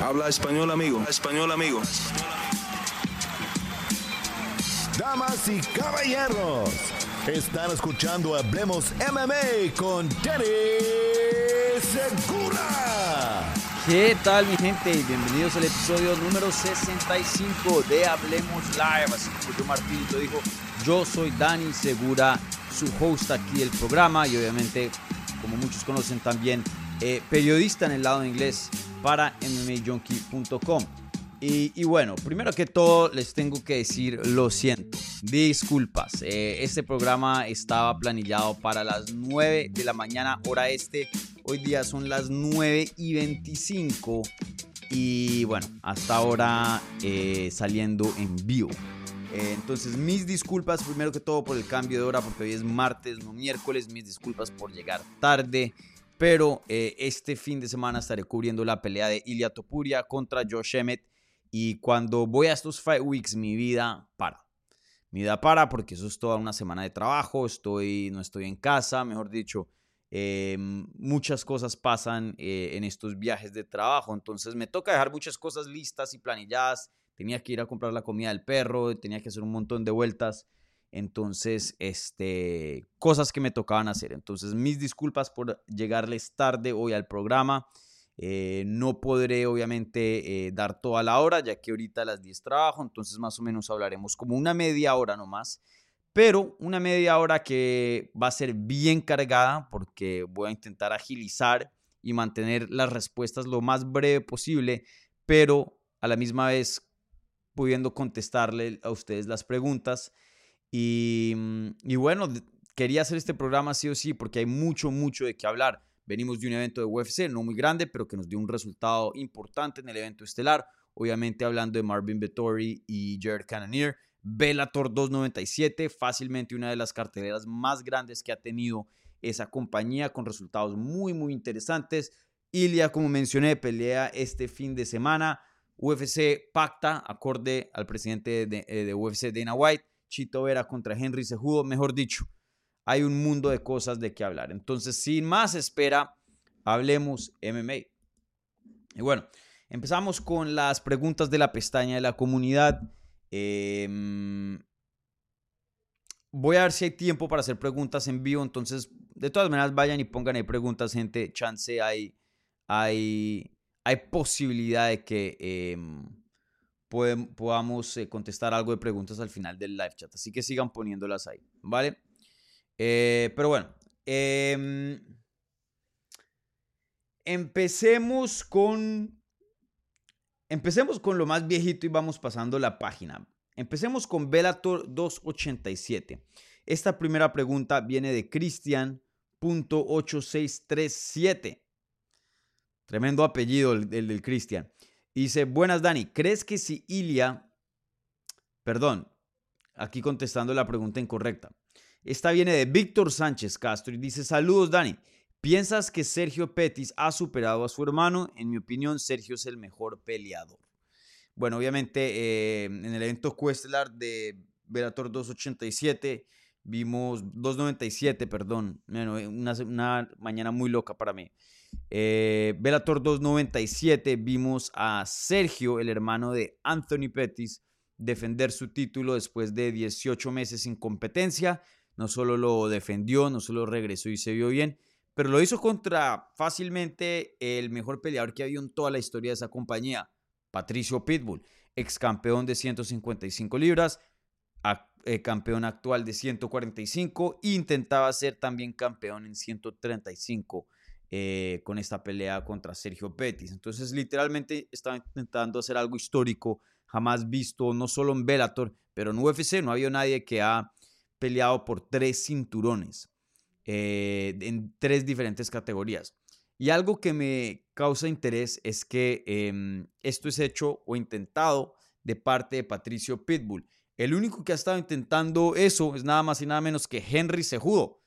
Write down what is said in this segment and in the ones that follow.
Habla español, amigo. Español, amigo. Damas y caballeros, están escuchando Hablemos MMA con Danny Segura. ¿Qué tal mi gente? Bienvenidos al episodio número 65 de Hablemos Live. Así como yo Martín lo dijo, yo soy Dani Segura, su host aquí del programa y obviamente, como muchos conocen también, eh, periodista en el lado de inglés para MMAJunkie.com. Y, bueno, primero que todo les tengo que decir lo siento, disculpas. Eh, este programa estaba planillado para las 9 de la mañana hora este. Hoy día son las 9 y 25 y bueno, hasta ahora eh, saliendo en vivo. Eh, entonces, mis disculpas primero que todo por el cambio de hora, porque hoy es martes, no miércoles. Mis disculpas por llegar tarde. Pero eh, este fin de semana estaré cubriendo la pelea de Ilya Topuria contra Josh Emmett. Y cuando voy a estos Fight Weeks, mi vida para. Mi vida para porque eso es toda una semana de trabajo. Estoy, no estoy en casa, mejor dicho. Eh, muchas cosas pasan eh, en estos viajes de trabajo. Entonces me toca dejar muchas cosas listas y planilladas. Tenía que ir a comprar la comida del perro, tenía que hacer un montón de vueltas. Entonces, este, cosas que me tocaban hacer. Entonces, mis disculpas por llegarles tarde hoy al programa. Eh, no podré, obviamente, eh, dar toda la hora, ya que ahorita a las 10 trabajo. Entonces, más o menos hablaremos como una media hora nomás. Pero una media hora que va a ser bien cargada porque voy a intentar agilizar y mantener las respuestas lo más breve posible, pero a la misma vez pudiendo contestarle a ustedes las preguntas Mm, y, bueno, quería hacer este programa sí o sí porque hay mucho, mucho de qué hablar. Venimos de un evento de UFC, no muy grande, pero que nos dio un resultado importante en el evento estelar. Obviamente hablando de Marvin Vettori y Jared Cannonier. Bellator 297, fácilmente una de las carteleras más grandes que ha tenido esa compañía con resultados muy, muy interesantes. Ilya, como mencioné, pelea este fin de semana. UFC pacta, acorde al presidente de, eh, de UFC, Dana White, Chito Vera contra Henry Sejudo, mejor dicho, hay un mundo de cosas de qué hablar. Entonces, sin más espera, hablemos MMA. Y bueno, empezamos con las preguntas de la pestaña de la comunidad. Em, voy a ver si hay tiempo para hacer preguntas en vivo. Entonces, de todas maneras, vayan y pongan ahí preguntas, gente. Chance hay, hay, hay posibilidad de que podamos eh, contestar algo de preguntas al final del live chat. Así que sigan poniéndolas ahí, ¿vale? Eh, pero bueno, em, empecemos con... Empecemos con lo más viejito y vamos pasando la página. Empecemos con Velator 287. Esta primera pregunta viene de Cristian.8637. Tremendo apellido el, el del Cristian. Dice, buenas Dani, ¿crees que si Ilia, perdón, aquí contestando la pregunta incorrecta, esta viene de Víctor Sánchez Castro y dice, saludos Dani, ¿piensas que Sergio Petis ha superado a su hermano? En mi opinión, Sergio es el mejor peleador. Bueno, obviamente eh, en el evento Cuestelar de Velator 287 vimos 297, perdón, una, una mañana muy loca para mí. Eh, Bellator 297 vimos a Sergio, el hermano de Anthony Pettis, defender su título después de 18 meses sin competencia. No solo lo defendió, no solo regresó y se vio bien, pero lo hizo contra fácilmente el mejor peleador que ha habido en toda la historia de esa compañía, Patricio Pitbull, ex campeón de 155 libras, eh, campeón actual de 145 e intentaba ser también campeón en 135 eh, con esta pelea contra Sergio Pettis. Entonces, literalmente estaba intentando hacer algo histórico, jamás visto, no solo en Bellator, pero en UFC no había nadie que ha peleado por tres cinturones eh, en tres diferentes categorías. Y algo que me causa interés es que em, esto es hecho o intentado de parte de Patricio Pitbull. El único que ha estado intentando eso es nada más y nada menos que Henry Sejudo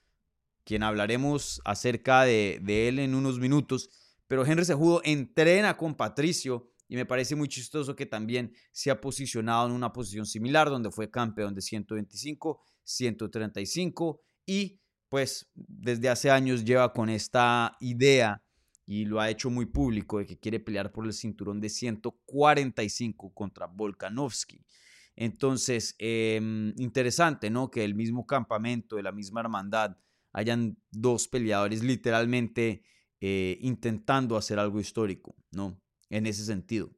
quien hablaremos acerca de, él en unos minutos. Pero Henry Sejudo entrena con Patricio y me parece muy chistoso que también se ha posicionado en una posición similar donde fue campeón de 125, 135 y pues desde hace años lleva con esta idea y lo ha hecho muy público de que quiere pelear por el cinturón de 145 contra Volkanovski. Entonces, em, interesante, ¿no? Que el mismo campamento, de la misma hermandad, hayan dos peleadores literalmente eh, intentando hacer algo histórico, ¿no? En ese sentido.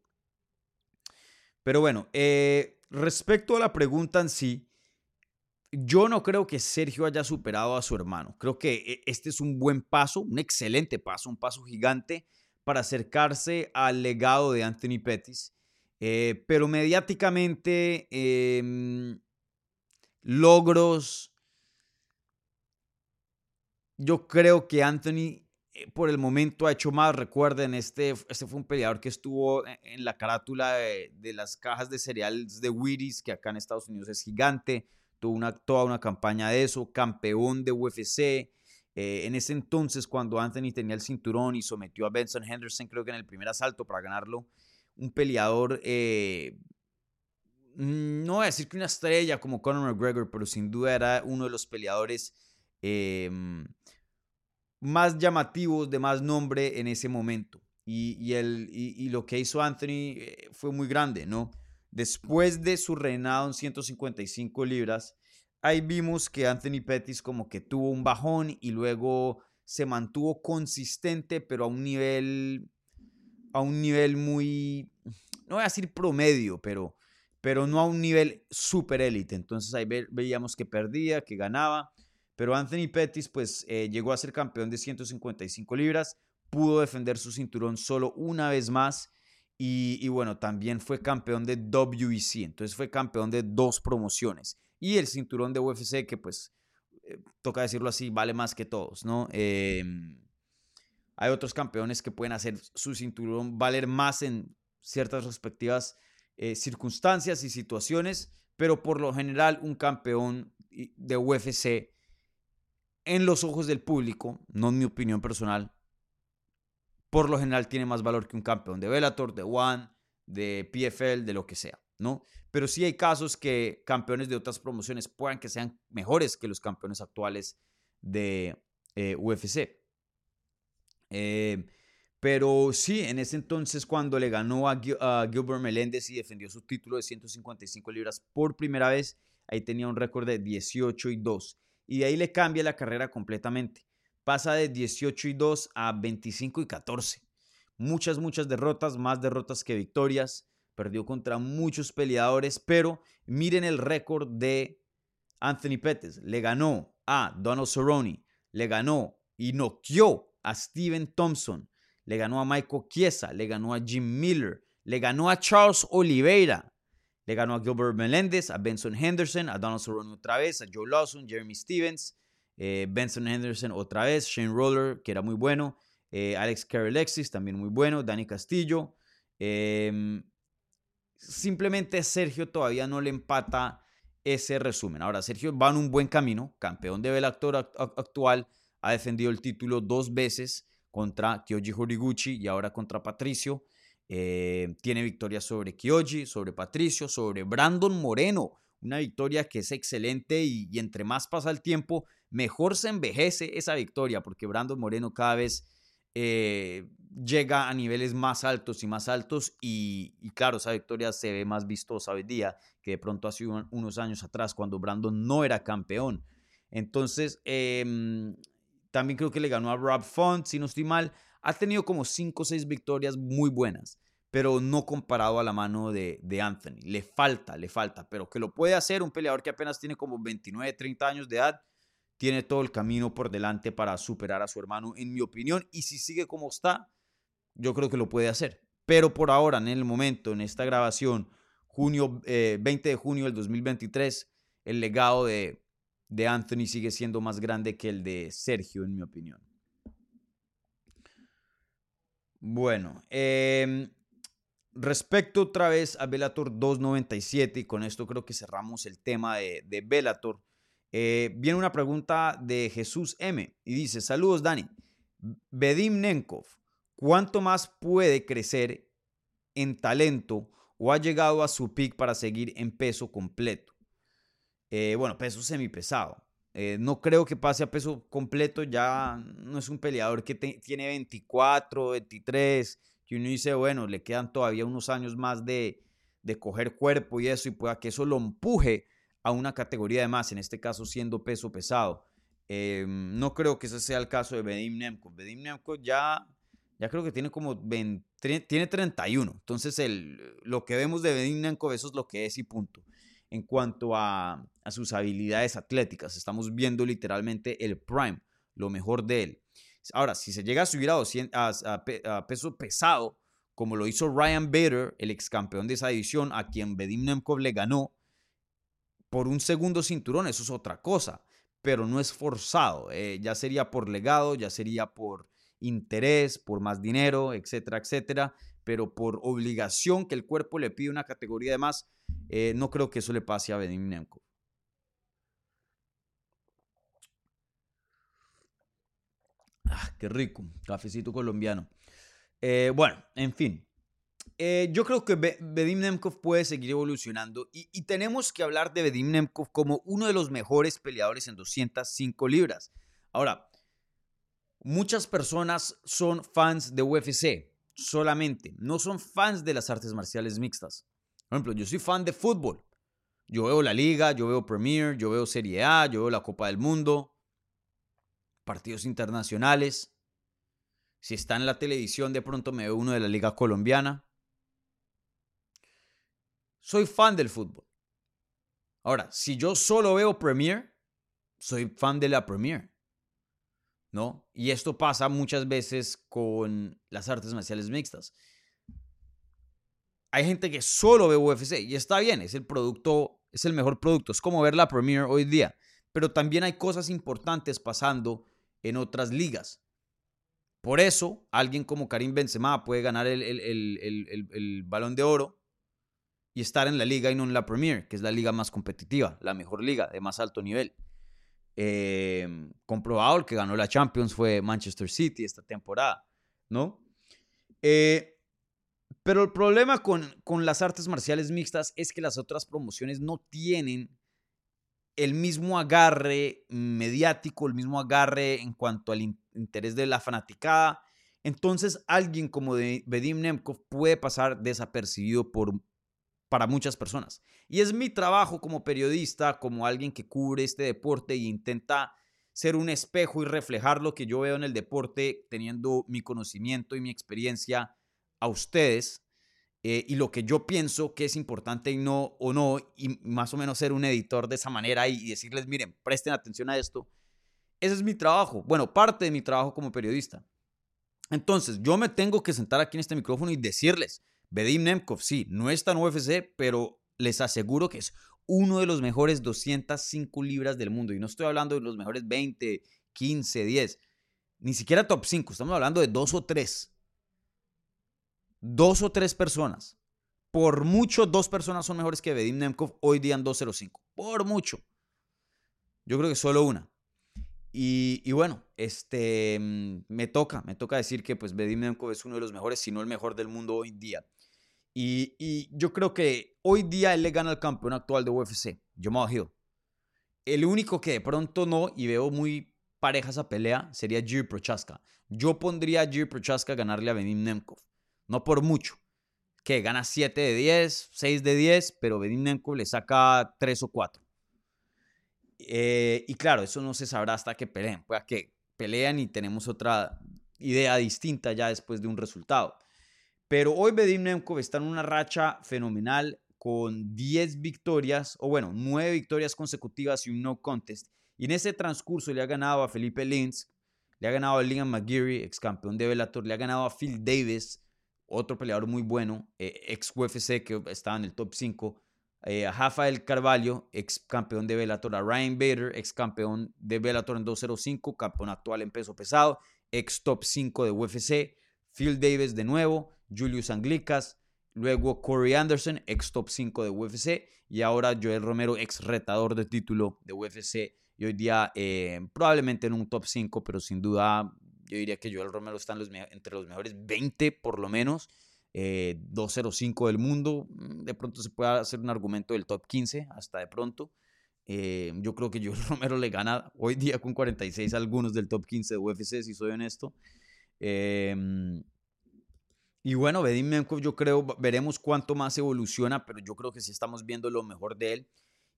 Pero bueno, eh, respecto a la pregunta en sí, yo no creo que Sergio haya superado a su hermano. Creo que eh, este es un buen paso, un excelente paso, un paso gigante para acercarse al legado de Anthony Pettis. pero mediáticamente, em, logros, yo creo que Anthony eh, por el momento ha hecho más. Recuerden, este, este fue un peleador que estuvo e, en la carátula de, las cajas de cereales de Wheaties, que acá en Estados Unidos es gigante. Tuvo una, toda una campaña de eso, campeón de UFC. Eh, en ese entonces, cuando Anthony tenía el cinturón y sometió a Benson Henderson, creo que en el primer asalto para ganarlo, un peleador, eh, mm, no voy a decir que una estrella como Conor McGregor, pero sin duda era uno de los peleadores em, más llamativos, de más nombre en ese momento. Y, el, y, lo que hizo Anthony eh, fue muy grande, ¿no? Después de su reinado en 155 libras, ahí vimos que Anthony Pettis como que tuvo un bajón y luego se mantuvo consistente, pero a un nivel, a un nivel muy, no voy a decir promedio, pero, pero no a un nivel super élite. Entonces ahí veíamos que perdía, que ganaba. Pero Anthony Pettis pues eh, llegó a ser campeón de 155 libras, pudo defender su cinturón solo una vez más y, bueno, también fue campeón de WEC, entonces fue campeón de dos promociones. Y el cinturón de UFC que pues, eh, toca decirlo así, vale más que todos, ¿no? Em, hay otros campeones que pueden hacer su cinturón valer más en ciertas respectivas eh, circunstancias y situaciones, pero por lo general un campeón de UFC en los ojos del público, no en mi opinión personal, por lo general tiene más valor que un campeón de Bellator, de One, de PFL, de lo que sea, ¿no? Pero sí hay casos que campeones de otras promociones puedan que sean mejores que los campeones actuales de eh, UFC. Eh, pero sí, en ese entonces cuando le ganó a, a, Gilbert Meléndez y defendió su título de 155 libras por primera vez, ahí tenía un récord de 18 y 2 y de ahí le cambia la carrera completamente. Pasa de 18 y 2 a 25 y 14. Muchas, muchas derrotas, más derrotas que victorias. Perdió contra muchos peleadores, pero miren el récord de Anthony Pettis. Le ganó a Donald Cerrone, le ganó y noqueó a Steven Thompson, le ganó a Michael Chiesa, le ganó a Jim Miller, le ganó a Charles Oliveira, le ganó a Gilbert Meléndez, a Benson Henderson, a Donald Cerrone otra vez, a Joe Lawson, Jeremy Stevens, eh, Benson Henderson otra vez, Shane Roller, que era muy bueno, eh, Alex Carolexis, también muy bueno, Danny Castillo. Em, simplemente Sergio todavía no le empata ese resumen. Ahora, Sergio va en un buen camino, campeón de Bellator actual, ha defendido el título dos veces contra Kyoji Horiguchi y ahora contra Patricio. Eh, tiene victorias sobre Kyoji, sobre Patricio, sobre Brandon Moreno. Una victoria que es excelente y, entre más pasa el tiempo, mejor se envejece esa victoria, porque Brandon Moreno cada vez eh, llega a niveles más altos y más altos. Y, claro, esa victoria se ve más vistosa hoy día que de pronto hace unos años atrás, cuando Brandon no era campeón. Entonces, em, también creo que le ganó a Rob Font, si no estoy mal ha tenido como 5 o 6 victorias muy buenas, pero no comparado a la mano de, Anthony. Le falta, le falta, pero que lo puede hacer un peleador que apenas tiene como 29, 30 años de edad, tiene todo el camino por delante para superar a su hermano, en mi opinión, y si sigue como está, yo creo que lo puede hacer. Pero por ahora, en el momento, en esta grabación, junio, 20 eh, de junio del 2023, el legado de Anthony sigue siendo más grande que el de Sergio, en mi opinión. Bueno, em, respecto otra vez a Bellator 297, y con esto creo que cerramos el tema de, Bellator, eh, viene una pregunta de Jesús M. y dice, saludos Dani, Bedim Nenkov, ¿cuánto más puede crecer en talento o ha llegado a su pick para seguir en peso completo? Eh, bueno, peso semipesado. Eh, no creo que pase a peso completo, ya no es un peleador que tiene 24, 23, que uno dice, bueno, le quedan todavía unos años más de, de coger cuerpo y eso, y pueda que eso lo empuje a una categoría de más, en este caso siendo peso pesado. Em, no creo que ese sea el caso de Bedim Nemkov. Bedim Nemkov ya, ya creo que tiene como 20, tiene 31. Entonces, el, lo que vemos de Bedim Nemkov, eso es lo que es y punto. En cuanto a, sus habilidades atléticas, estamos viendo literalmente el prime, lo mejor de él. Ahora, si se llega a subir a, a, peso pesado, como lo hizo Ryan Bader, el ex campeón de esa división, a quien Bedim Nemkov le ganó por un segundo cinturón, eso es otra cosa pero no es forzado. Eh, ya sería por legado, ya sería por interés, por más dinero, etcétera, etcétera. Pero por obligación que el cuerpo le pide una categoría de más, eh, no creo que eso le pase a Benim Nemco. Ah, qué rico, cafecito colombiano. Eh, bueno, en fin, eh, yo creo que Bedim Nemkov puede seguir evolucionando y, tenemos que hablar de Bedim Nemkov como uno de los mejores peleadores en 205 libras. Ahora, muchas personas son fans de UFC solamente, no son fans de las artes marciales mixtas. Por ejemplo, yo soy fan de fútbol. Yo veo la liga, yo veo Premier, yo veo Serie A, yo veo la Copa del Mundo, partidos internacionales. Si está en la televisión, de pronto me veo uno de la liga colombiana soy fan del fútbol. Ahora, si yo solo veo Premier, soy fan de la Premier. ¿No? Y esto pasa muchas veces con las artes marciales mixtas. Hay gente que solo ve UFC y está bien, es el producto, es el mejor producto, es como ver la Premier hoy día. Pero también hay cosas importantes pasando en otras ligas. Por eso, alguien como Karim Benzema puede ganar el, el balón de oro y estar en la liga y no en la Premier, que es la liga más competitiva, la mejor liga de más alto nivel. Em, comprobado, el que ganó la Champions fue Manchester City esta temporada, ¿no? Eh, pero el problema con, con las artes marciales mixtas es que las otras promociones no tienen el mismo agarre mediático, el mismo agarre en cuanto al interés de la fanaticada. Entonces, alguien como de Nemkov puede pasar desapercibido por para muchas personas. Y es mi trabajo como periodista, como alguien que cubre este deporte e intenta ser un espejo y reflejar lo que yo veo en el deporte, teniendo mi conocimiento y mi experiencia a ustedes eh, y lo que yo pienso que es importante y no o no, y más o menos ser un editor de esa manera y decirles, miren, presten atención a esto. Ese es mi trabajo, bueno, parte de mi trabajo como periodista. Entonces, yo me tengo que sentar aquí en este micrófono y decirles, Bedim Nemkov, sí, no está en UFC, pero les aseguro que es uno de los mejores 205 libras del mundo. Y no estoy hablando de los mejores 20, 15, 10, ni siquiera top 5, estamos hablando de dos o tres. Dos o tres personas. Por mucho, dos personas son mejores que Bedim Nemkov hoy día en 205. Por mucho. Yo creo que solo una. Y, bueno, este, mm, me toca, me toca decir que pues Bedim Nemkov es uno de los mejores, si no el mejor del mundo hoy día. Y, yo creo que hoy día él le gana al campeón actual de UFC, Jamal Hill. El único que de pronto no, y veo muy pareja esa pelea, sería Jiri Prochaska. Yo pondría a Jiri Prochaska a ganarle a Benim Nemkov. No por mucho. Que gana 7 de 10, 6 de 10, pero Benim Nemkov le saca 3 o 4. Eh, y claro, eso no se sabrá hasta que peleen. Pueda que pelean y tenemos otra idea distinta ya después de un resultado. Pero hoy Bedim Nemkov está en una racha fenomenal con 10 victorias, o bueno, 9 victorias consecutivas y un no contest. Y en ese transcurso le ha ganado a Felipe Lins, le ha ganado a Liam McGeary, ex campeón de Bellator, le ha ganado a Phil Davis, otro peleador muy bueno, eh, ex UFC que estaba en el top 5, eh, a Rafael Carvalho, ex campeón de Bellator, a Ryan Bader, ex campeón de Bellator en 205, campeón actual en peso pesado, ex top 5 de UFC, Phil Davis de nuevo, Julius Anglicas, luego Corey Anderson, ex top 5 de UFC, y ahora Joel Romero, ex retador de título de UFC, y hoy día eh, probablemente en un top 5, pero sin duda yo diría que Joel Romero está entre los mejores 20 por lo menos, 205 eh, del mundo, mm, de pronto se puede hacer un argumento del top 15, hasta de pronto. Eh, yo creo que Joel Romero le gana hoy día con 46 a algunos del top 15 de UFC, si soy honesto. Em, y bueno, Bedim Menkov yo creo, veremos cuánto más evoluciona, pero yo creo que sí estamos viendo lo mejor de él.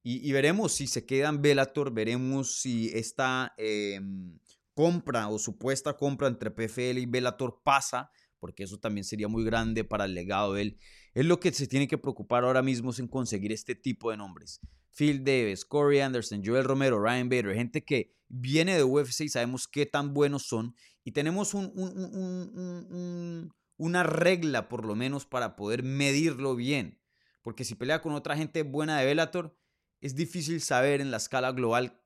Y, veremos si se queda en Bellator, veremos si esta em, compra o supuesta compra entre PFL y Bellator pasa, porque eso también sería muy grande para el legado de él. Es lo que se tiene que preocupar ahora mismo en conseguir este tipo de nombres. Phil Davis, Corey Anderson, Joel Romero, Ryan Bader, gente que viene de UFC y sabemos qué tan buenos son. Y tenemos una regla, por lo menos, para poder medirlo bien. Porque si pelea con otra gente buena de Bellator, es difícil saber en la escala global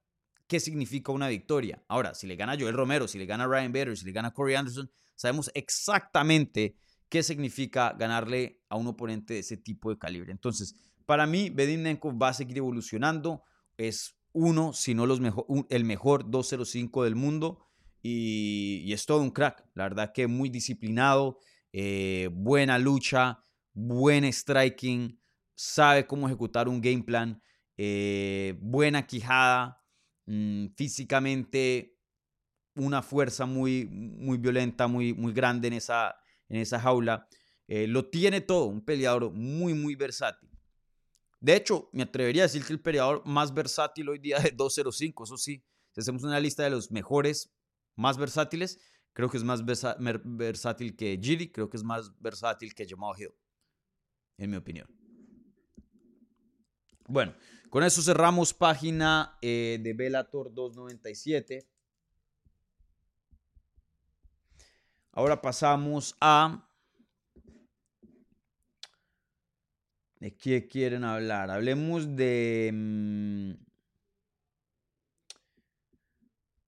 qué significa una victoria. Ahora, si le gana Joel Romero, si le gana Ryan Bader, si le gana Corey Anderson, sabemos exactamente qué significa ganarle a un oponente de ese tipo de calibre. Entonces, para mí, Bedinenko va a seguir evolucionando. Es uno, si no los mejor, el mejor 205 del mundo. Y, es todo un crack. La verdad que muy disciplinado, eh, buena lucha, buen striking, sabe cómo ejecutar un game plan, eh, buena quijada, mm, físicamente una fuerza muy, muy violenta, muy, muy grande en esa, en esa jaula. Eh, lo tiene todo, un peleador muy, muy versátil. De hecho, me atrevería a decir que el peleador más versátil hoy día es 205, eso sí. Si hacemos una lista de los mejores, más versátiles, creo que es más versátil que Giri, creo que es más versátil que Jamal Hill, en mi opinión. Bueno, con eso cerramos página eh, de Bellator 297. Ahora pasamos a ¿De qué quieren hablar? Hablemos de... Mm,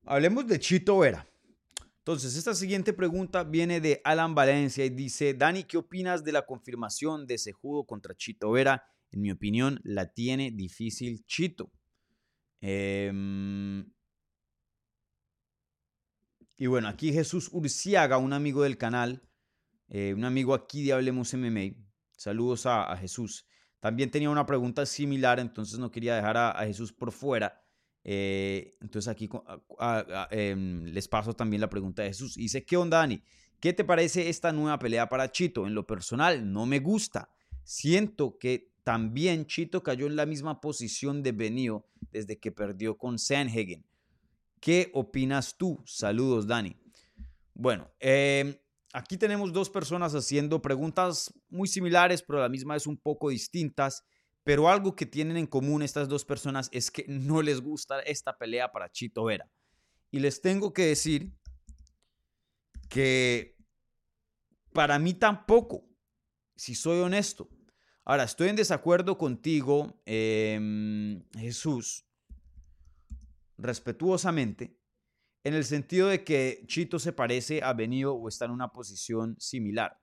hablemos de Chito Vera. Entonces, esta siguiente pregunta viene de Alan Valencia y dice, Dani, ¿qué opinas de la confirmación de ese judo contra Chito Vera? En mi opinión, la tiene difícil Chito. Em, y bueno, aquí Jesús Urciaga, un amigo del canal, eh, un amigo aquí de Hablemos MMA, Saludos a, Jesús. También tenía una pregunta similar, entonces no quería dejar a, Jesús por fuera. Eh, entonces aquí em, les paso también la pregunta de Jesús. Dice, ¿qué onda, Dani? ¿Qué te parece esta nueva pelea para Chito? En lo personal, no me gusta. Siento que también Chito cayó en la misma posición de Benio desde que perdió con Sanhagen. ¿Qué opinas tú? Saludos, Dani. Bueno, eh, Aquí tenemos dos personas haciendo preguntas muy similares, pero la misma es un poco distintas. Pero algo que tienen en común estas dos personas es que no les gusta esta pelea para Chito Vera. Y les tengo que decir que para mí tampoco, si soy honesto. Ahora, estoy en desacuerdo contigo, em, Jesús, respetuosamente, en el sentido de que Chito se parece a Benio o está en una posición similar.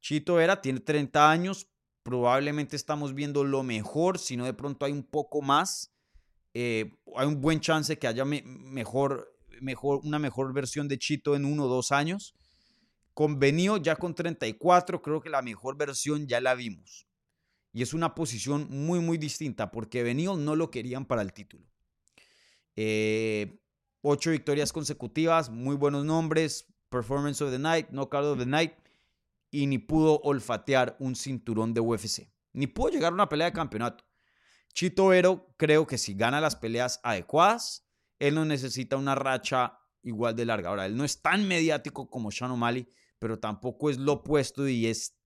Chito era, tiene 30 años, probablemente estamos viendo lo mejor, si no de pronto hay un poco más, eh, hay un buen chance que haya mejor, mejor, una mejor versión de Chito en uno o dos años. Con Benio ya con 34, creo que la mejor versión ya la vimos. Y es una posición muy, muy distinta porque Benio no lo querían para el título. Eh, Ocho victorias consecutivas, muy buenos nombres, Performance of the Night, Knockout of the Night, y ni pudo olfatear un cinturón de UFC. Ni pudo llegar a una pelea de campeonato. Chito Vero creo que si gana las peleas adecuadas, él no necesita una racha igual de larga. Ahora, él no es tan mediático como Sean O'Malley, pero tampoco es lo opuesto y es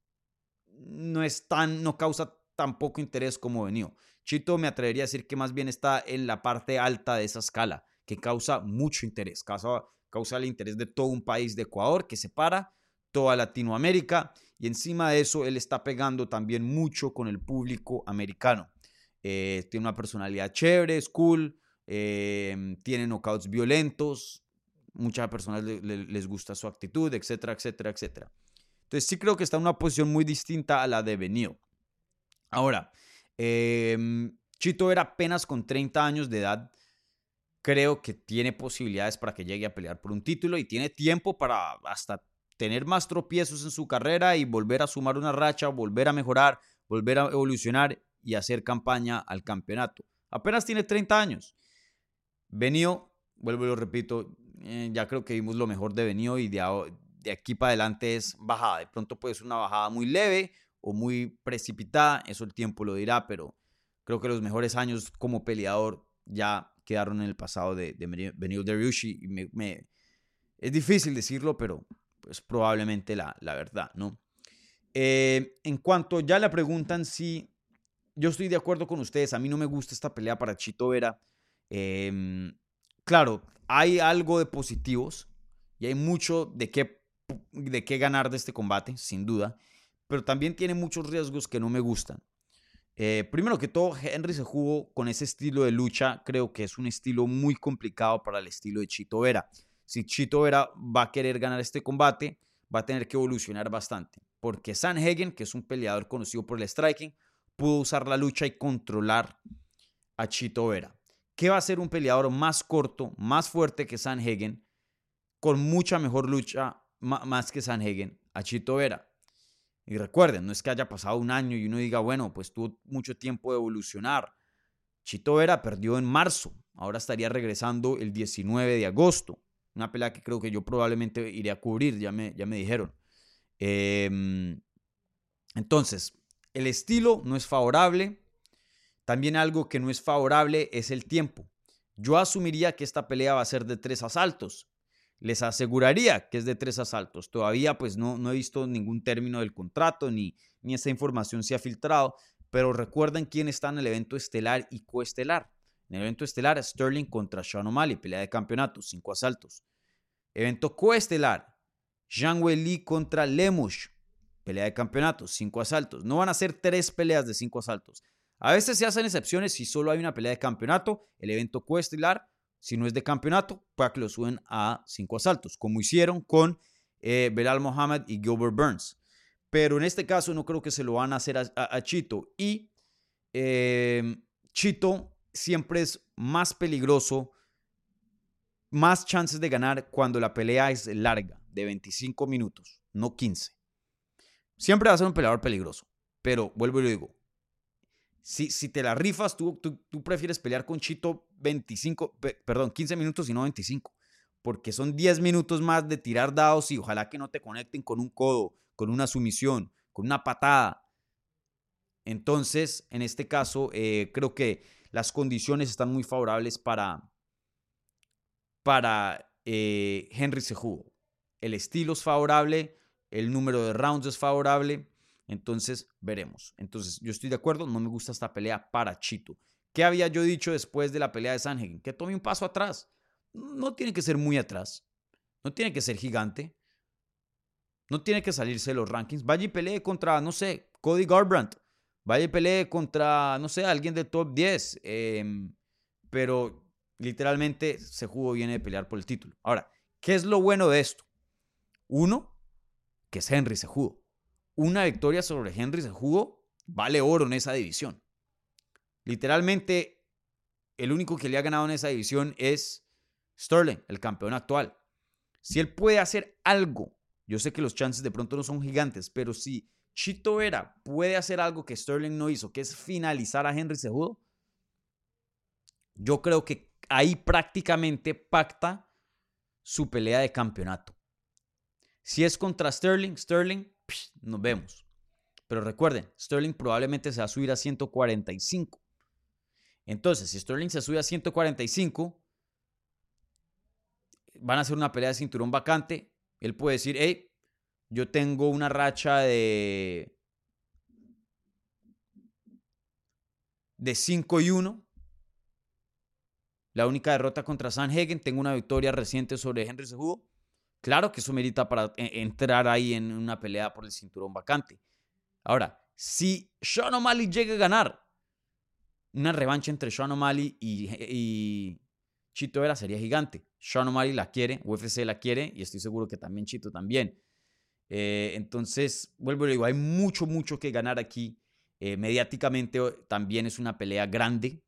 no es tan no causa tan poco interés como venido. Chito me atrevería a decir que más bien está en la parte alta de esa escala que causa mucho interés, causa, causa el interés de todo un país de Ecuador que separa toda Latinoamérica y encima de eso él está pegando también mucho con el público americano. Eh, tiene una personalidad chévere, es cool, eh, tiene knockouts violentos, muchas personas les gusta su actitud, etcétera, etcétera, etcétera. Entonces sí creo que está en una posición muy distinta a la de Benio. Ahora, em, Chito era apenas con 30 años de edad creo que tiene posibilidades para que llegue a pelear por un título y tiene tiempo para hasta tener más tropiezos en su carrera y volver a sumar una racha, volver a mejorar, volver a evolucionar y hacer campaña al campeonato. Apenas tiene 30 años. Venido, vuelvo y lo repito, eh, ya creo que vimos lo mejor de Venido y de, de aquí para adelante es bajada. De pronto puede ser una bajada muy leve o muy precipitada, eso el tiempo lo dirá, pero creo que los mejores años como peleador ya quedaron en el pasado de, de Benio Dariushi y me, es difícil decirlo, pero pues probablemente la, la verdad, ¿no? Eh, en cuanto ya le preguntan si yo estoy de acuerdo con ustedes, a mí no me gusta esta pelea para Chito Vera. Em, claro, hay algo de positivos y hay mucho de qué, de qué ganar de este combate, sin duda, pero también tiene muchos riesgos que no me gustan. Eh, primero que todo, Henry se jugó con ese estilo de lucha, creo que es un estilo muy complicado para el estilo de Chito Vera. Si Chito Vera va a querer ganar este combate, va a tener que evolucionar bastante, porque Sanhagen, que es un peleador conocido por el striking, pudo usar la lucha y controlar a Chito Vera. ¿Qué va a ser un peleador más corto, más fuerte que Sanhagen, con mucha mejor lucha más que Sanhagen, a Chito Vera? Y recuerden, no es que haya pasado un año y uno diga, bueno, pues tuvo mucho tiempo de evolucionar. Chito Vera perdió en marzo, ahora estaría regresando el 19 de agosto. Una pelea que creo que yo probablemente iré a cubrir, ya me, ya me dijeron. Em, entonces, el estilo no es favorable. También algo que no es favorable es el tiempo. Yo asumiría que esta pelea va a ser de tres asaltos. Les aseguraría que es de tres asaltos. Todavía pues no, no he visto ningún término del contrato ni, ni esa información se ha filtrado. Pero recuerden quién está en el evento estelar y coestelar. En el evento estelar, Sterling contra Sean O'Malley, pelea de campeonato, cinco asaltos. Evento coestelar, Zhang Weili contra Lemush, pelea de campeonato, cinco asaltos. No van a ser tres peleas de cinco asaltos. A veces se hacen excepciones si solo hay una pelea de campeonato. El evento coestelar, si no es de campeonato, para que lo suben a cinco asaltos, como hicieron con eh, Belal Mohamed y Gilbert Burns. Pero en este caso no creo que se lo van a hacer a, Chito. Y em, Chito siempre es más peligroso, más chances de ganar cuando la pelea es larga, de 25 minutos, no 15. Siempre va a ser un peleador peligroso. Pero vuelvo y lo digo. Si, te la rifas, tú, prefieres pelear con Chito 25, perdón, 15 minutos y no 25. Porque son 10 minutos más de tirar dados y ojalá que no te conecten con un codo, con una sumisión, con una patada. Entonces, en este caso, eh, creo que las condiciones están muy favorables para, para eh, Henry Sejudo. El estilo es favorable, el número de rounds es favorable. Entonces, veremos. Entonces, yo estoy de acuerdo, no me gusta esta pelea para Chito. ¿Qué había yo dicho después de la pelea de Sanhagen? Que tome un paso atrás. No tiene que ser muy atrás. No tiene que ser gigante. No tiene que salirse de los rankings. Vaya y pelee contra, no sé, Cody Garbrandt. Vaya y pelee contra, no sé, alguien de top 10. Em, pero literalmente se jugó bien de pelear por el título. Ahora, ¿qué es lo bueno de esto? Uno, que es Henry Sejudo. Una victoria sobre Henry Sejudo vale oro en esa división. Literalmente, el único que le ha ganado en esa división es Sterling, el campeón actual. Si él puede hacer algo, yo sé que los chances de pronto no son gigantes, pero si Chito Vera puede hacer algo que Sterling no hizo, que es finalizar a Henry Sejudo, yo creo que ahí prácticamente pacta su pelea de campeonato. Si es contra Sterling, Sterling, nos vemos. Pero recuerden, Sterling probablemente se va a subir a 145. Entonces, si Sterling se sube a 145, van a hacer una pelea de cinturón vacante. Él puede decir, hey, yo tengo una racha de, de 5 y 1. La única derrota contra Sanhagen. Tengo una victoria reciente sobre Henry Sejudo. Claro que eso merita para e, entrar ahí en una pelea por el cinturón vacante. Ahora, si Sean O'Malley llega a ganar una revancha entre Sean O'Malley y, y Chito Vera sería gigante. Sean O'Malley la quiere, UFC la quiere y estoy seguro que también Chito también. Eh, entonces, vuelvo a digo, hay mucho, mucho que ganar aquí. Eh, mediáticamente también es una pelea grande.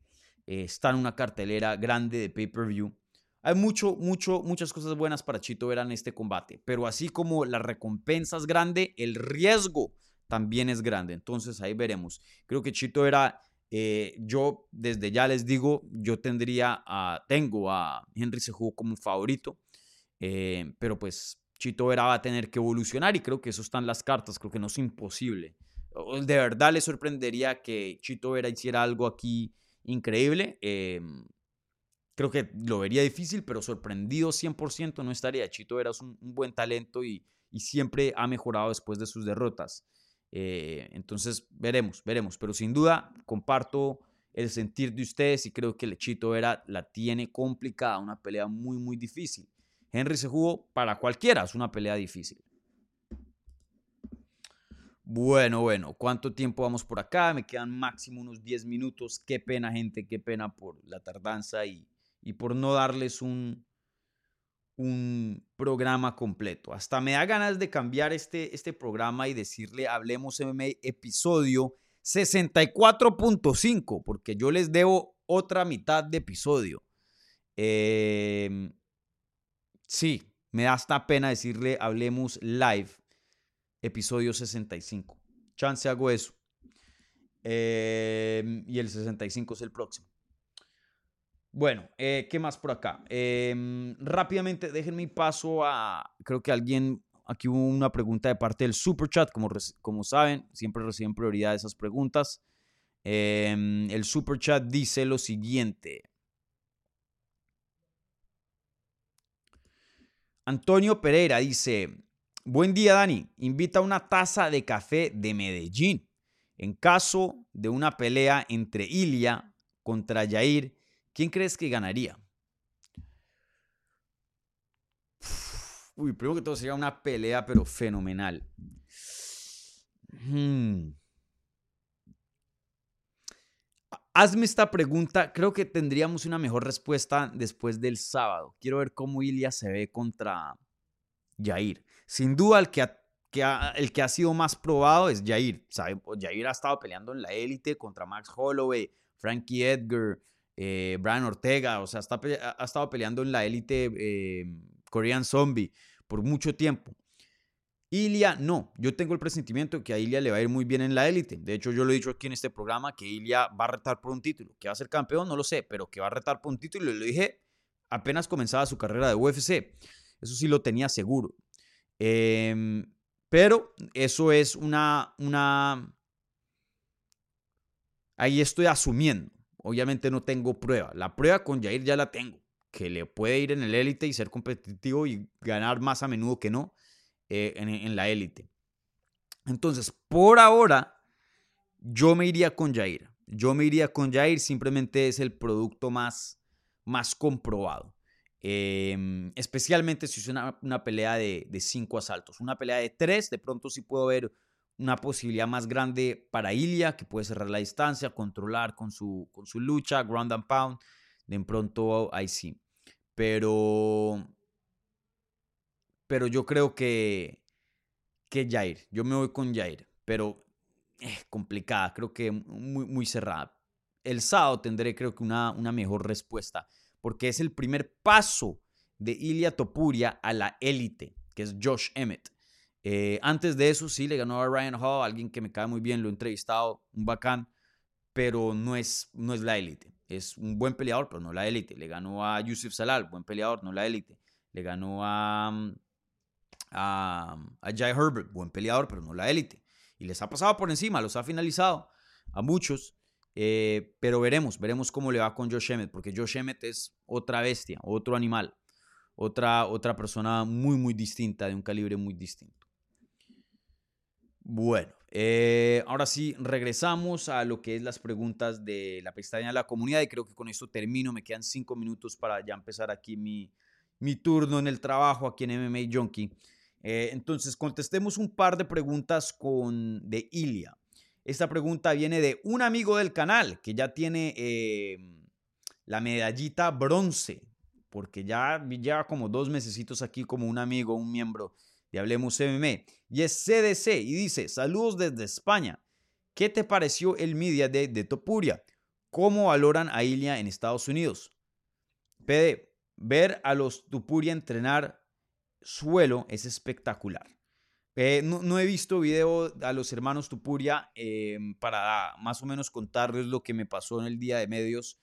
Eh, está en una cartelera grande de pay-per-view. Hay mucho, mucho, muchas cosas buenas para Chito Vera en este combate, pero así como la recompensa es grande, el riesgo también es grande. Entonces ahí veremos. Creo que Chito Vera Eh, yo desde ya les digo, yo tendría a, tengo a Henry Sejudo como favorito, eh, pero pues Chito Vera va a tener que evolucionar y creo que eso están las cartas, creo que no es imposible. De verdad le sorprendería que Chito Vera hiciera algo aquí increíble. Em, creo que lo vería difícil, pero sorprendido 100% no estaría. Chito Vera es un, buen talento y, siempre ha mejorado después de sus derrotas. Eh, entonces, veremos, veremos. Pero sin duda, comparto el sentir de ustedes y creo que el Chito Vera la tiene complicada, una pelea muy, muy difícil. Henry se jugó para cualquiera, es una pelea difícil. Bueno, bueno, ¿cuánto tiempo vamos por acá? Me quedan máximo unos 10 minutos. Qué pena, gente, qué pena por la tardanza y, y por no darles un, un programa completo. Hasta me da ganas de cambiar este, este programa y decirle Hablemos MMA episodio 64.5, porque yo les debo otra mitad de episodio. Eh, Sí, me da hasta pena decirle Hablemos Live, episodio 65. Chance hago eso. Em, y el 65 es el próximo. Bueno, eh, ¿qué más por acá? Em, rápidamente, déjenme paso a. Creo que alguien. Aquí hubo una pregunta de parte del super chat. Como, como saben, siempre reciben prioridad esas preguntas. Em, el super chat dice lo siguiente. Antonio Pereira dice, buen día Dani, invita una taza de café de Medellín. En caso de una pelea entre Ilia contra Jair, ¿quién crees que ganaría? Uy, primero que todo sería una pelea, pero fenomenal. Hmm. Hazme esta pregunta, creo que tendríamos una mejor respuesta después del sábado. Quiero ver cómo Ilya se ve contra Jair. Sin duda, el que ha, el que ha sido más probado es Jair. Jair ha estado peleando en la élite contra Max Holloway, Frankie Edgar, eh, Brian Ortega. O sea, ha estado peleando en la élite eh, Korean Zombie por mucho tiempo. Ilia no, yo tengo el presentimiento que a Ilia le va a ir muy bien en la élite. De hecho, yo lo he dicho aquí en este programa que Ilia va a retar por un título. Que va a ser campeón, no lo sé, pero que va a retar por un título. Y lo dije apenas comenzaba su carrera de UFC. Eso sí lo tenía seguro. Em, pero eso es una, una... Ahí estoy asumiendo. Obviamente no tengo prueba. La prueba con Jair ya la tengo. Que le puede ir en el élite y ser competitivo y ganar más a menudo que no eh, en, la élite. Entonces, por ahora, yo me iría con Jair. Yo me iría con Jair, simplemente es el producto más, más comprobado. Em, especialmente si es una, pelea de, cinco asaltos. Una pelea de tres, de pronto sí puedo ver una posibilidad más grande para Ilya, que puede cerrar la distancia, controlar con su, con su lucha, ground and pound. De pronto ahí sí. Pero pero yo creo que, que Jair, yo me voy con Jair, pero es complicada, creo que muy, muy cerrada. El sábado tendré creo que una, una mejor respuesta, porque es el primer paso de Ilia Topuria a la élite, que es Josh Emmett. Eh, antes de eso sí le ganó a Ryan Hall, alguien que me cae muy bien, lo he entrevistado, un bacán, pero no es, no es la élite. Es un buen peleador, pero no la élite. Le ganó a Yusuf Salal, buen peleador, no la élite. Le ganó a mm, a, Jay Herbert, buen peleador, pero no la élite. Y les ha pasado por encima, los ha finalizado a muchos. Eh, pero veremos, veremos cómo le va con Josh Emmett, porque Josh Emmett es otra bestia, otro animal, otra, otra persona muy, muy distinta, de un calibre muy distinto. Bueno, eh, ahora sí, regresamos a lo que es las preguntas de la pestaña de la comunidad y creo que con esto termino. Me quedan cinco minutos para ya empezar aquí mi, mi turno en el trabajo aquí en MMA Junkie. Eh, entonces, contestemos un par de preguntas con de Ilia. Esta pregunta viene de un amigo del canal que ya tiene em, la medallita bronce, porque ya lleva como dos mesecitos aquí como un amigo, un miembro de Hablemos MMA. Y es CDC y dice, saludos desde España. ¿Qué te pareció el Media de Topuria? ¿Cómo valoran a Ilia en Estados Unidos? PD, ver a los Tupuria entrenar suelo es espectacular. No, he visto video a los hermanos Tupuria em, para más o menos contarles lo que me pasó en el día de medios.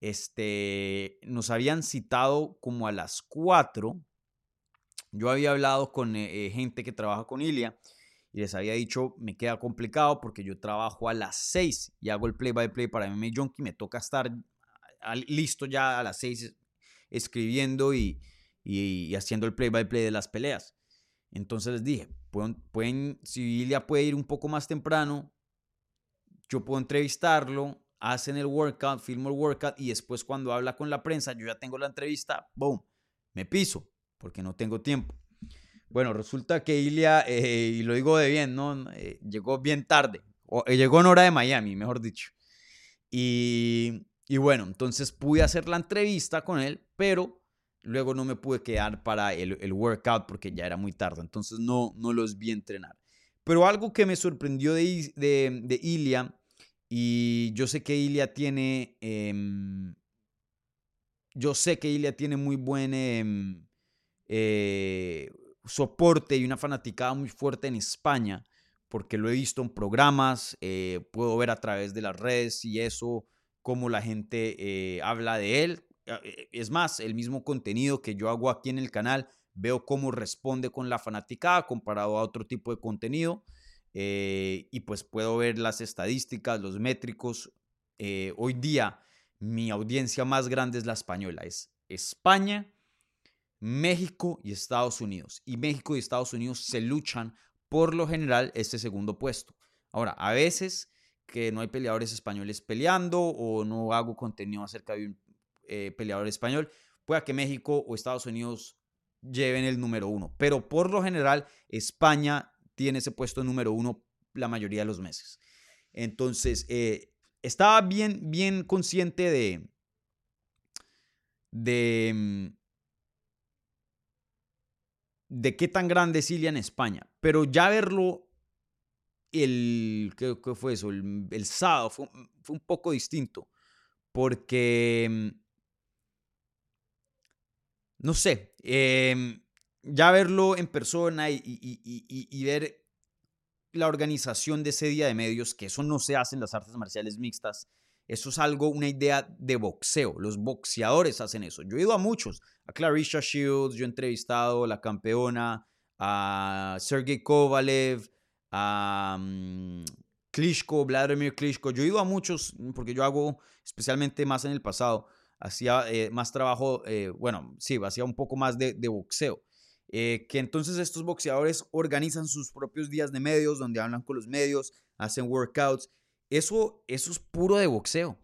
Este, nos habían citado como a las 4. Yo había hablado con eh, eh, gente que trabaja con Ilia y les había dicho, me queda complicado porque yo trabajo a las 6 y hago el play by play para MMA Junkie. Me toca estar listo ya a las 6 escribiendo y, y haciendo el play by play de las peleas. Entonces les dije, pueden, si Ilia puede ir un poco más temprano, yo puedo entrevistarlo, hacen el workout, filmo el workout y después cuando habla con la prensa, yo ya tengo la entrevista, boom, me piso, porque no tengo tiempo. Bueno, resulta que Ilia, eh, y lo digo de bien, ¿no? Eh, llegó bien tarde, o, eh, llegó en hora de Miami, mejor dicho. Y, y bueno, entonces pude hacer la entrevista con él, pero Luego no me pude quedar para el, workout porque ya era muy tarde, entonces no, no los vi entrenar. Pero algo que me sorprendió de, de, de Ilia, y yo sé que Ilia tiene, em, yo sé que Ilia tiene muy buen em, eh, soporte y una fanaticada muy fuerte en España, porque lo he visto en programas, eh, puedo ver a través de las redes y eso, cómo la gente eh, habla de él, Ah, es más, el mismo contenido que yo hago aquí en el canal, veo cómo responde con la fanaticada comparado a otro tipo de contenido. Y pues puedo ver las estadísticas, los métricos. Hoy día mi audiencia más grande es la española, es España, México y Estados Unidos. Y México y Estados Unidos se luchan por lo general este segundo puesto. Ahora, a veces que no hay peleadores españoles peleando o no hago contenido acerca de un eh, peleador español, pueda que México o Estados Unidos lleven el número uno. Pero por lo general, España tiene ese puesto número uno la mayoría de los meses. Entonces, eh, estaba bien, bien consciente de, de, mm, de qué tan grande es Ilia en España. Pero ya verlo el, ¿qué, fue eso? El, sábado fue, fue, un poco distinto. Porque mm, no sé, em, ya verlo en persona y, ver la organización de ese día de medios, que eso no se hace en las artes marciales mixtas, eso es algo, una idea de boxeo. Los boxeadores hacen eso. Yo he ido a muchos, a Clarissa Shields, yo he entrevistado a la campeona, a Sergey Kovalev, a um, Klitschko, Vladimir Klitschko. Yo he ido a muchos porque yo hago especialmente más en el pasado hacía eh, más trabajo, eh, bueno, sí, hacía un poco más de, boxeo. Eh, que entonces estos boxeadores organizan sus propios días de medios, donde hablan con los medios, hacen workouts. Eso, eso es puro de boxeo.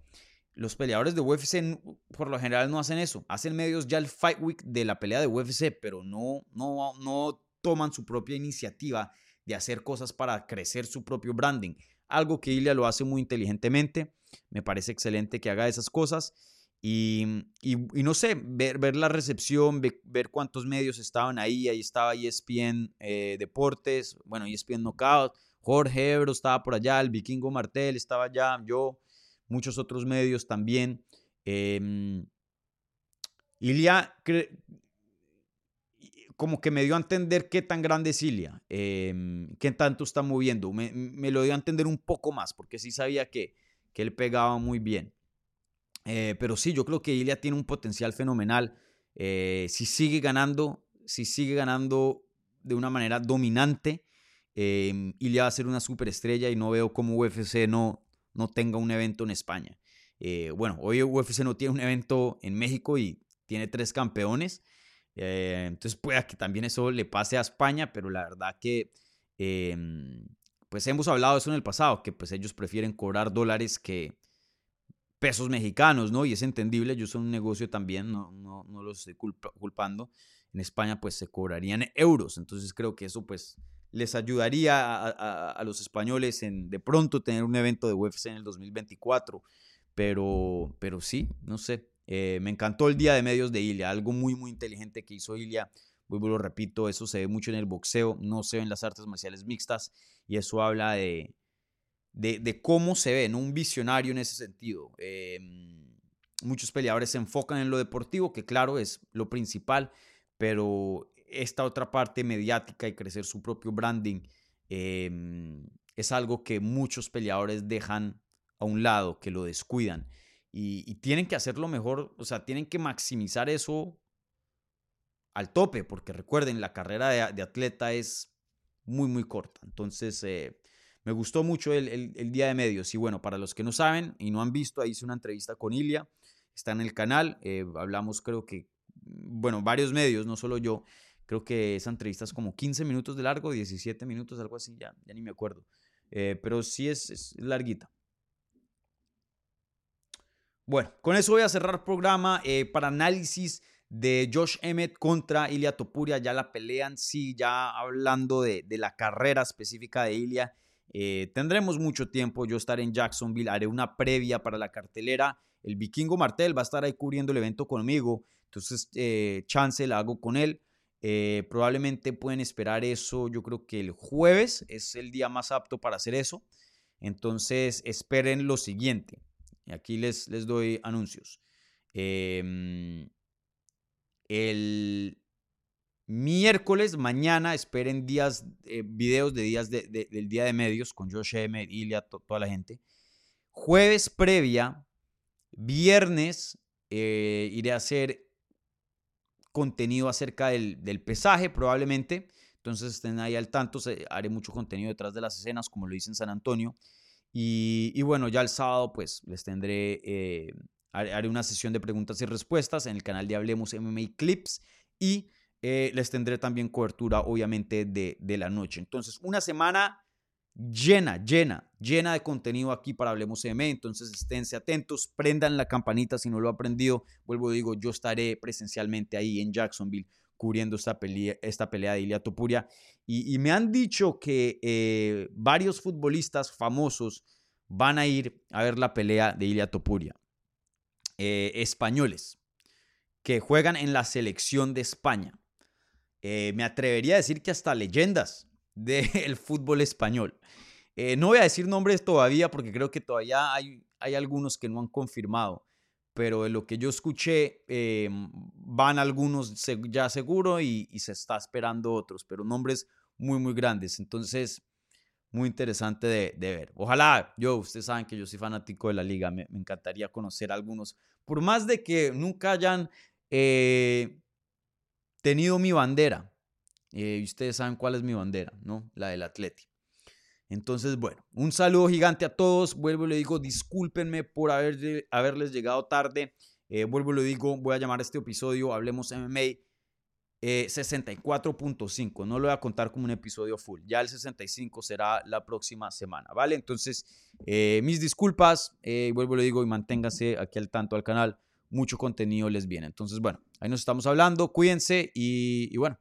Los peleadores de UFC por lo general no hacen eso. Hacen medios ya el Fight Week de la pelea de UFC, pero no, no, no toman su propia iniciativa de hacer cosas para crecer su propio branding. Algo que Ilya lo hace muy inteligentemente. Me parece excelente que haga esas cosas. Y, no sé, ver, ver la recepción, ver, cuántos medios estaban ahí. Ahí estaba ESPN eh, Deportes, bueno, ESPN Knockout, Jorge Ebro estaba por allá, el Vikingo Martel estaba allá, yo, muchos otros medios también. Eh, Ilia, como que me dio a entender qué tan grande es Ilia, em, qué tanto está moviendo. Me, lo dio a entender un poco más, porque sí sabía que, que él pegaba muy bien. Eh, pero sí, yo creo que Ilia tiene un potencial fenomenal. Eh, si sigue ganando, si sigue ganando de una manera dominante, eh, Ilia va a ser una superestrella y no veo cómo UFC no, no tenga un evento en España. Eh, bueno, hoy UFC no tiene un evento en México y tiene tres campeones. entonces pueda que también eso le pase a España, pero la verdad que pues hemos hablado de eso en el pasado, que pues ellos prefieren cobrar dólares que, pesos mexicanos, ¿no? Y es entendible, yo soy un negocio también, no, no, no los estoy culpando. En España pues se cobrarían euros, entonces creo que eso pues les ayudaría a, los españoles en de pronto tener un evento de UFC en el 2024, pero, pero sí, no sé, eh, me encantó el día de medios de Ilia, algo muy muy inteligente que hizo Ilia, vuelvo lo repito, eso se ve mucho en el boxeo, no se ve en las artes marciales mixtas y eso habla de, de, cómo se ve, ¿no? un visionario en ese sentido. Em, muchos peleadores se enfocan en lo deportivo, que claro es lo principal, pero esta otra parte mediática y crecer su propio branding em, es algo que muchos peleadores dejan a un lado, que lo descuidan. Y, tienen que hacerlo mejor, o sea, tienen que maximizar eso al tope, porque recuerden, la carrera de, atleta es muy, muy corta. Entonces, eh, me gustó mucho el, día de medios. Y bueno, para los que no saben y no han visto, ahí hice una entrevista con Ilia, está en el canal. Eh, hablamos, creo que, bueno, varios medios, no solo yo. Creo que esa entrevista es como 15 minutos de largo, 17 minutos, algo así, ya, ya ni me acuerdo. Eh, pero sí es, es larguita. Bueno, con eso voy a cerrar programa eh, para análisis de Josh Emmett contra Ilia Topuria. Ya la pelean, sí, ya hablando de, la carrera específica de Ilia. Eh, tendremos mucho tiempo. Yo estaré en Jacksonville, haré una previa para la cartelera. El vikingo Martel va a estar ahí cubriendo el evento conmigo. Entonces, eh, chance la hago con él. Probablemente pueden esperar eso. Yo creo que el jueves es el día más apto para hacer eso. Entonces, esperen lo siguiente. Aquí les, les doy anuncios. Em, el miércoles, mañana, esperen días, eh, videos de días del día de medios con Josh M, Ilia, toda la gente. Jueves previa, viernes eh, iré a hacer contenido acerca del, del, pesaje probablemente. Entonces estén ahí al tanto, haré mucho contenido detrás de las escenas como lo hice en San Antonio. Y, bueno, ya el sábado pues les tendré, eh, haré una sesión de preguntas y respuestas en el canal de Hablemos MMA Clips y eh, les tendré también cobertura obviamente de, de la noche. Entonces, una semana llena, llena, llena de contenido aquí para Hablemos MMA. Entonces, esténse atentos, prendan la campanita si no lo ha aprendido. Vuelvo, digo, yo estaré presencialmente ahí en Jacksonville cubriendo esta pelea, esta pelea de Ilia Topuria. Y, me han dicho que eh, varios futbolistas famosos van a ir a ver la pelea de Ilia Topuria. Eh, españoles que juegan en la selección de España. Eh, me atrevería a decir que hasta leyendas del fútbol español. no voy a decir nombres todavía porque creo que todavía hay, hay algunos que no han confirmado pero de lo que yo escuché, eh, van algunos ya seguro y, se está esperando otros, pero nombres muy, muy grandes. Entonces, muy interesante de, ver. Ojalá, yo, ustedes saben que yo soy fanático de la liga, me, encantaría conocer algunos, por más de que nunca hayan eh, tenido mi bandera. Eh, y ustedes saben cuál es mi bandera, ¿no? La del Atleti. Entonces, bueno, un saludo gigante a todos. Vuelvo y le digo, discúlpenme por haber, haberles llegado tarde. Eh, vuelvo y le digo, voy a llamar a este episodio Hablemos MMA 64.5. Eh, no lo voy a contar como un episodio full. Ya el 65 será la próxima semana, ¿vale? Entonces, eh, mis disculpas. vuelvo y le digo, y manténgase aquí al tanto al canal. Mucho contenido les viene. Entonces, bueno, ahí nos estamos hablando. Cuídense y bueno,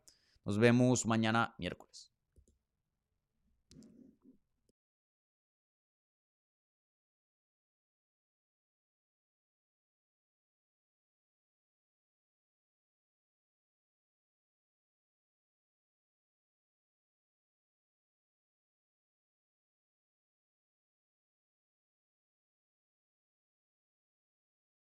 nos vemos mañana miércoles.